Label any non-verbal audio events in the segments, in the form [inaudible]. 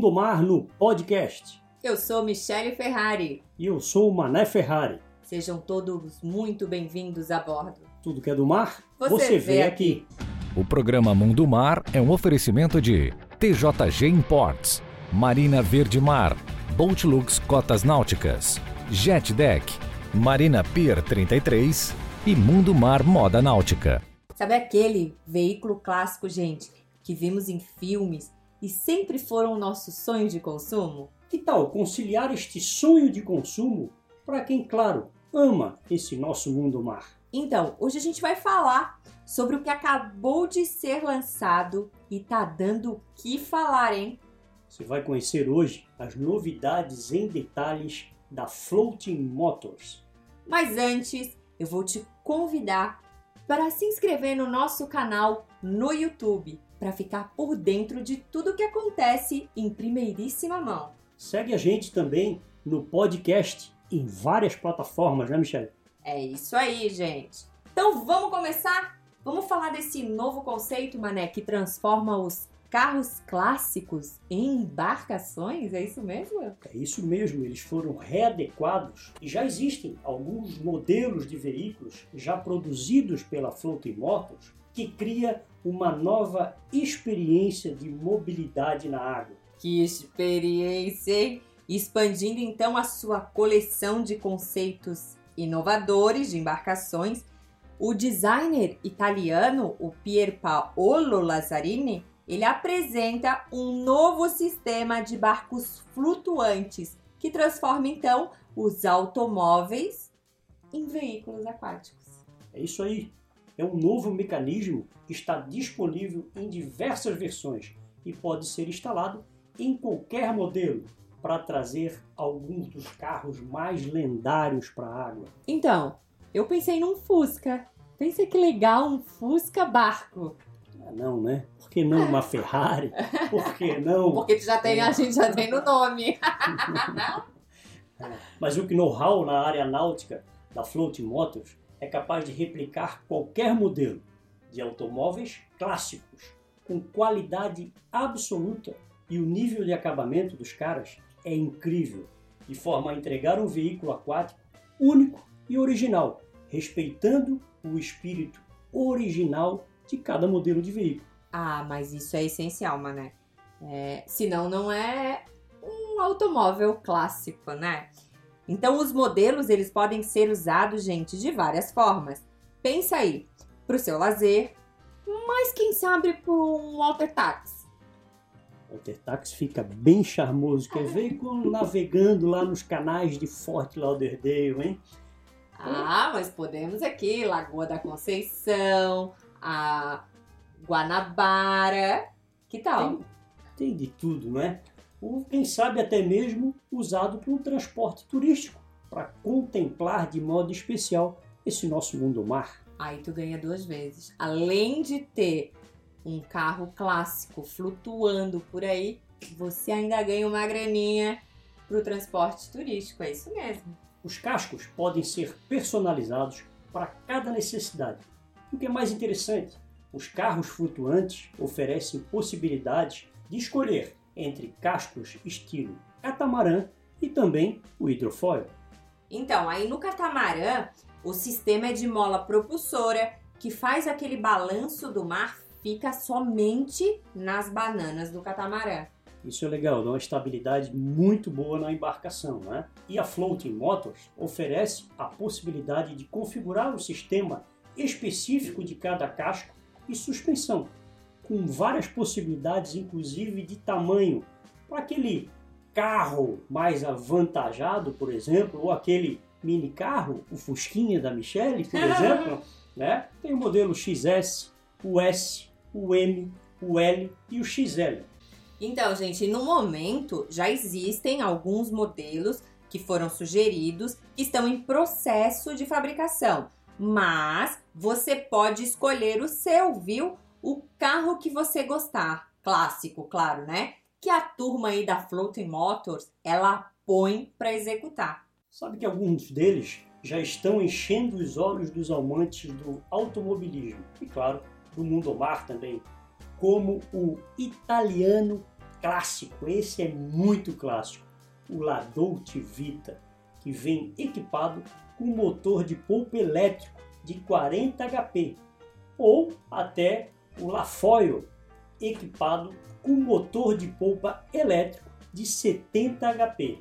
Mundo Mar no podcast. Eu sou Michele Ferrari. E eu sou o Mané Ferrari. Sejam todos muito bem-vindos a bordo. Tudo que é do mar, Você você, vê vê aqui. aqui. O programa Mundo Mar é um oferecimento de TJG Imports, Marina Verde Mar, Boatlux Cotas Náuticas, Jet Deck, Marina Pier 33 e Mundo Mar Moda Náutica. Sabe aquele veículo clássico, gente, que vimos em filmes e sempre foram o nosso sonho de consumo? Que tal conciliar este sonho de consumo para quem, claro, ama esse nosso mundo mar? Então, hoje a gente vai falar sobre o que acabou de ser lançado e tá dando o que falar, hein? Você vai conhecer hoje as novidades em detalhes da Floating Motors. Mas antes, eu vou te convidar para se inscrever no nosso canal no YouTube para ficar por dentro de tudo que acontece em primeiríssima mão. Segue a gente também no podcast em várias plataformas, né, Michelle? É isso aí, gente. Então vamos começar? Vamos falar desse novo conceito, Mané, que transforma os carros clássicos em embarcações? É isso mesmo? É isso mesmo, eles foram readequados e já existem alguns modelos de veículos já produzidos pela Floating Motors que cria uma nova experiência de mobilidade na água. Que experiência? Expandindo então a sua coleção de conceitos inovadores de embarcações, o designer italiano, o Pierpaolo Lazzarini, ele apresenta um novo sistema de barcos flutuantes que transforma então os automóveis em veículos aquáticos. É isso aí. É um novo mecanismo que está disponível em diversas versões e pode ser instalado em qualquer modelo para trazer alguns dos carros mais lendários para a água. Então, eu pensei num Fusca. Pensei que legal, um Fusca barco. Ah, não, né? Por que não uma Ferrari? Por que não? [laughs] Porque já tem, a gente já tem no nome. [laughs] Mas o know-how na área náutica da Floating Motors é capaz de replicar qualquer modelo de automóveis clássicos com qualidade absoluta e o nível de acabamento dos caras é incrível, de forma a entregar um veículo aquático único e original, respeitando o espírito original de cada modelo de veículo. Ah, mas isso é essencial, mané. É, senão não é um automóvel clássico, né? Então os modelos eles podem ser usados, gente, de várias formas. Pensa aí, para o seu lazer, mas quem sabe para um water taxi. O Altertax fica bem charmoso, quer ver como navegando lá nos canais de Fort Lauderdale, hein? Ah, mas podemos aqui, Lagoa da Conceição, a Guanabara, que tal? Tem, tem de tudo, não é? Ou quem sabe até mesmo usado para um transporte turístico, para contemplar de modo especial esse nosso mundo mar. Aí tu ganha duas vezes. Além de ter um carro clássico flutuando por aí, você ainda ganha uma graninha pro transporte turístico. É isso mesmo. Os cascos podem ser personalizados para cada necessidade. O que é mais interessante, os carros flutuantes oferecem possibilidades de escolher entre cascos estilo catamarã e também o hidrofoil. Então, aí no catamarã, o sistema é de mola propulsora que faz aquele balanço do mar fica somente nas bananas do catamarã. Isso é legal, dá uma estabilidade muito boa na embarcação, né? E a Floating Motors oferece a possibilidade de configurar o sistema específico de cada casco e suspensão, com várias possibilidades, inclusive de tamanho, para aquele carro mais avantajado, por exemplo, ou aquele mini carro, o Fusquinha da Michelle, por [laughs] exemplo, né? Tem o modelo XS, o S, o M, o L e o XL. Então, gente, no momento já existem alguns modelos que foram sugeridos que estão em processo de fabricação, mas você pode escolher o seu, viu? O carro que você gostar, clássico, claro, né? Que a turma aí da Floating Motors ela põe para executar. Sabe que alguns deles já estão enchendo os olhos dos amantes do automobilismo? E, claro, do mundo mar também, como o italiano clássico, esse é muito clássico, o Ladouti Vita, que vem equipado com motor de polpa elétrico de 40 HP, ou até o Lafoil, equipado com motor de polpa elétrico de 70 HP.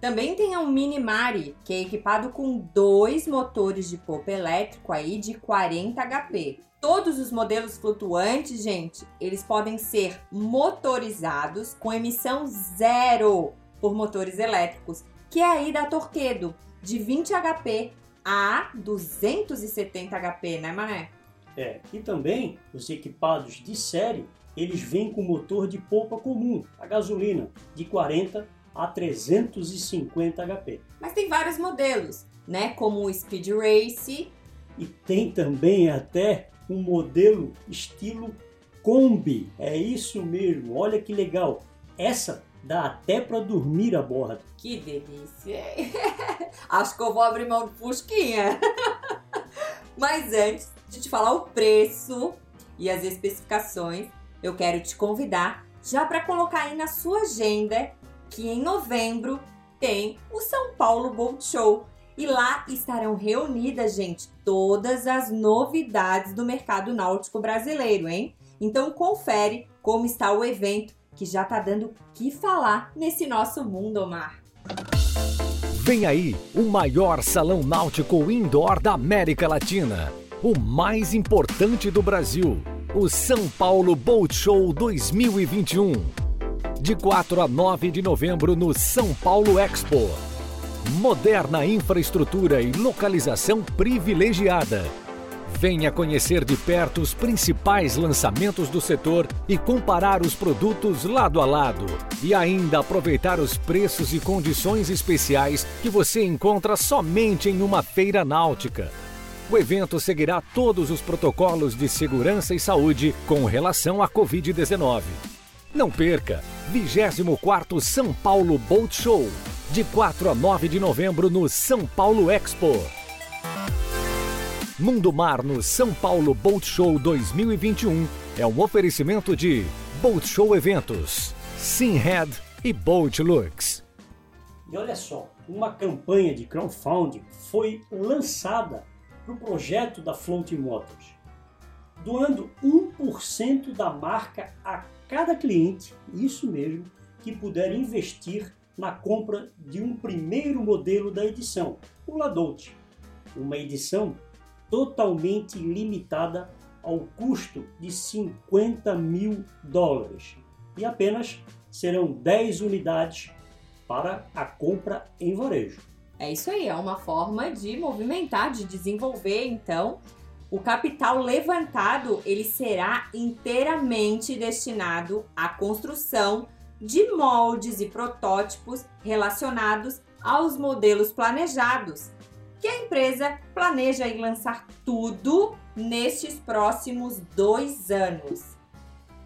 Também tem um Mini Mari, que é equipado com dois motores de polpa elétrico aí de 40 HP. Todos os modelos flutuantes, gente, eles podem ser motorizados com emissão zero por motores elétricos, que é aí da Torquedo, de 20 HP a 270 HP, né, Mané? É, e também os equipados de série, eles vêm com motor de polpa comum, a gasolina, de 40 a 350 HP. Mas tem vários modelos, né, como o Speed Race. E tem também até um modelo estilo Kombi. É isso mesmo, olha que legal. Essa dá até para dormir a bordo. Que delícia! [laughs] Acho que eu vou abrir mão do Fusquinha. [laughs] Mas antes de te falar o preço e as especificações, eu quero te convidar já para colocar aí na sua agenda que em novembro tem o São Paulo Boat Show. E lá estarão reunidas, gente, todas as novidades do mercado náutico brasileiro, hein? Então confere como está o evento que já tá dando o que falar nesse nosso mundo, Omar. Vem aí o maior salão náutico indoor da América Latina, o mais importante do Brasil, o São Paulo Boat Show 2021. De 4 a 9 de novembro no São Paulo Expo. Moderna infraestrutura e localização privilegiada Venha conhecer de perto os principais lançamentos do setor e comparar os produtos lado a lado. E ainda aproveitar os preços e condições especiais que você encontra somente em uma feira náutica. O evento seguirá todos os protocolos de segurança e saúde com relação à Covid-19. Não perca! 24º São Paulo Boat Show, de 4 a 9 de novembro no São Paulo Expo. Mundo Mar no São Paulo Boat Show 2021 é um oferecimento de Boat Show Eventos, Simhead e Boat Lux. E olha só, uma campanha de crowdfunding foi lançada para o projeto da Floating Motors, doando 1% da marca a cada cliente, isso mesmo, que puder investir na compra de um primeiro modelo da edição, o Ladote, uma edição totalmente limitada ao custo de 50 mil dólares e apenas serão 10 unidades para a compra em varejo. É isso aí, é uma forma de movimentar, de desenvolver, então, o capital levantado, ele será inteiramente destinado à construção de moldes e protótipos relacionados aos modelos planejados que a empresa planeja lançar tudo nestes próximos dois anos.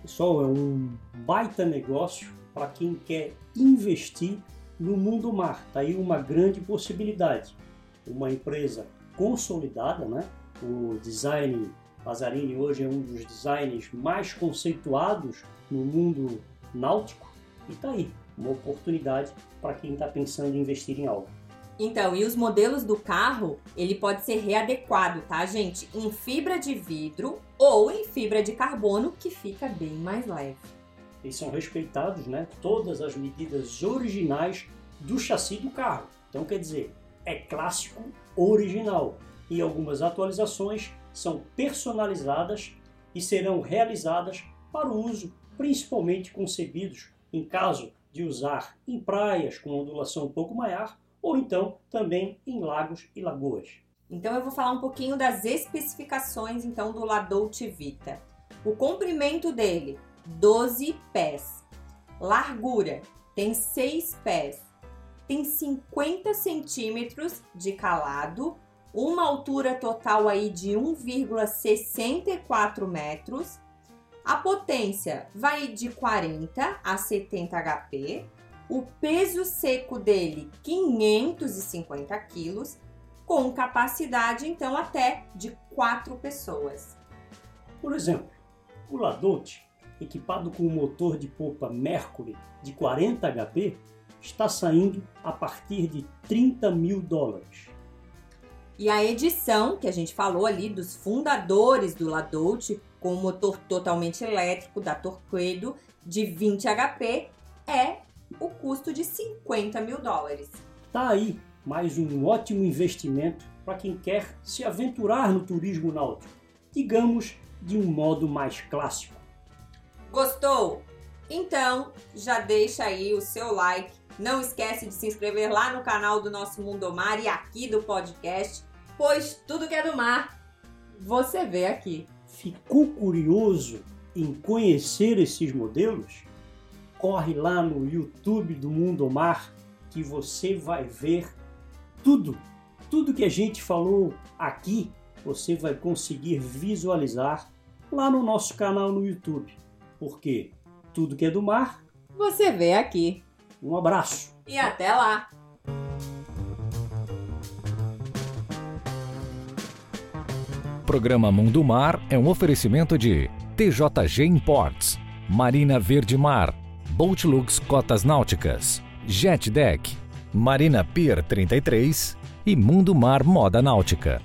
Pessoal, é um baita negócio para quem quer investir no mundo mar. Está aí uma grande possibilidade. Uma empresa consolidada, né? O design Lazzarini hoje é um dos designs mais conceituados no mundo náutico e está aí uma oportunidade para quem está pensando em investir em algo. Então, e os modelos do carro, ele pode ser readequado, tá, gente? Em fibra de vidro ou em fibra de carbono, que fica bem mais leve. E são respeitados, né, todas as medidas originais do chassi do carro. Então, quer dizer, é clássico original. E algumas atualizações são personalizadas e serão realizadas para o uso principalmente concebidos em caso de usar em praias com ondulação um pouco maior ou então também em lagos e lagoas. Então eu vou falar um pouquinho das especificações então do Ladouce Vita. O comprimento dele, 12 pés. Largura, tem 6 pés. Tem 50 centímetros de calado, uma altura total aí de 1,64 metros. A potência vai de 40 a 70 HP o peso seco dele 550 quilos, com capacidade então até de quatro pessoas. Por exemplo, o Ladote equipado com um motor de popa Mercury de 40 HP, está saindo a partir de 30 mil dólares. E a edição que a gente falou ali dos fundadores do Ladoute, com o motor totalmente elétrico da Torquedo de 20 HP, é o custo de 50 mil dólares. Tá aí mais um ótimo investimento para quem quer se aventurar no turismo náutico, digamos de um modo mais clássico. Gostou? Então já deixa aí o seu like. Não esquece de se inscrever lá no canal do nosso Mundo Mar e aqui do podcast, pois tudo que é do mar você vê aqui. Ficou curioso em conhecer esses modelos? Corre lá no YouTube do Mundo Mar que você vai ver tudo, tudo que a gente falou aqui, você vai conseguir visualizar lá no nosso canal no YouTube. Porque tudo que é do mar, você vê aqui. Um abraço e até lá. Programa Mundo Mar é um oferecimento de TJG Imports, Marina Verde Mar, Boatlux Cotas Náuticas, Jet Deck, Marina Pier 33 e Mundo Mar Moda Náutica.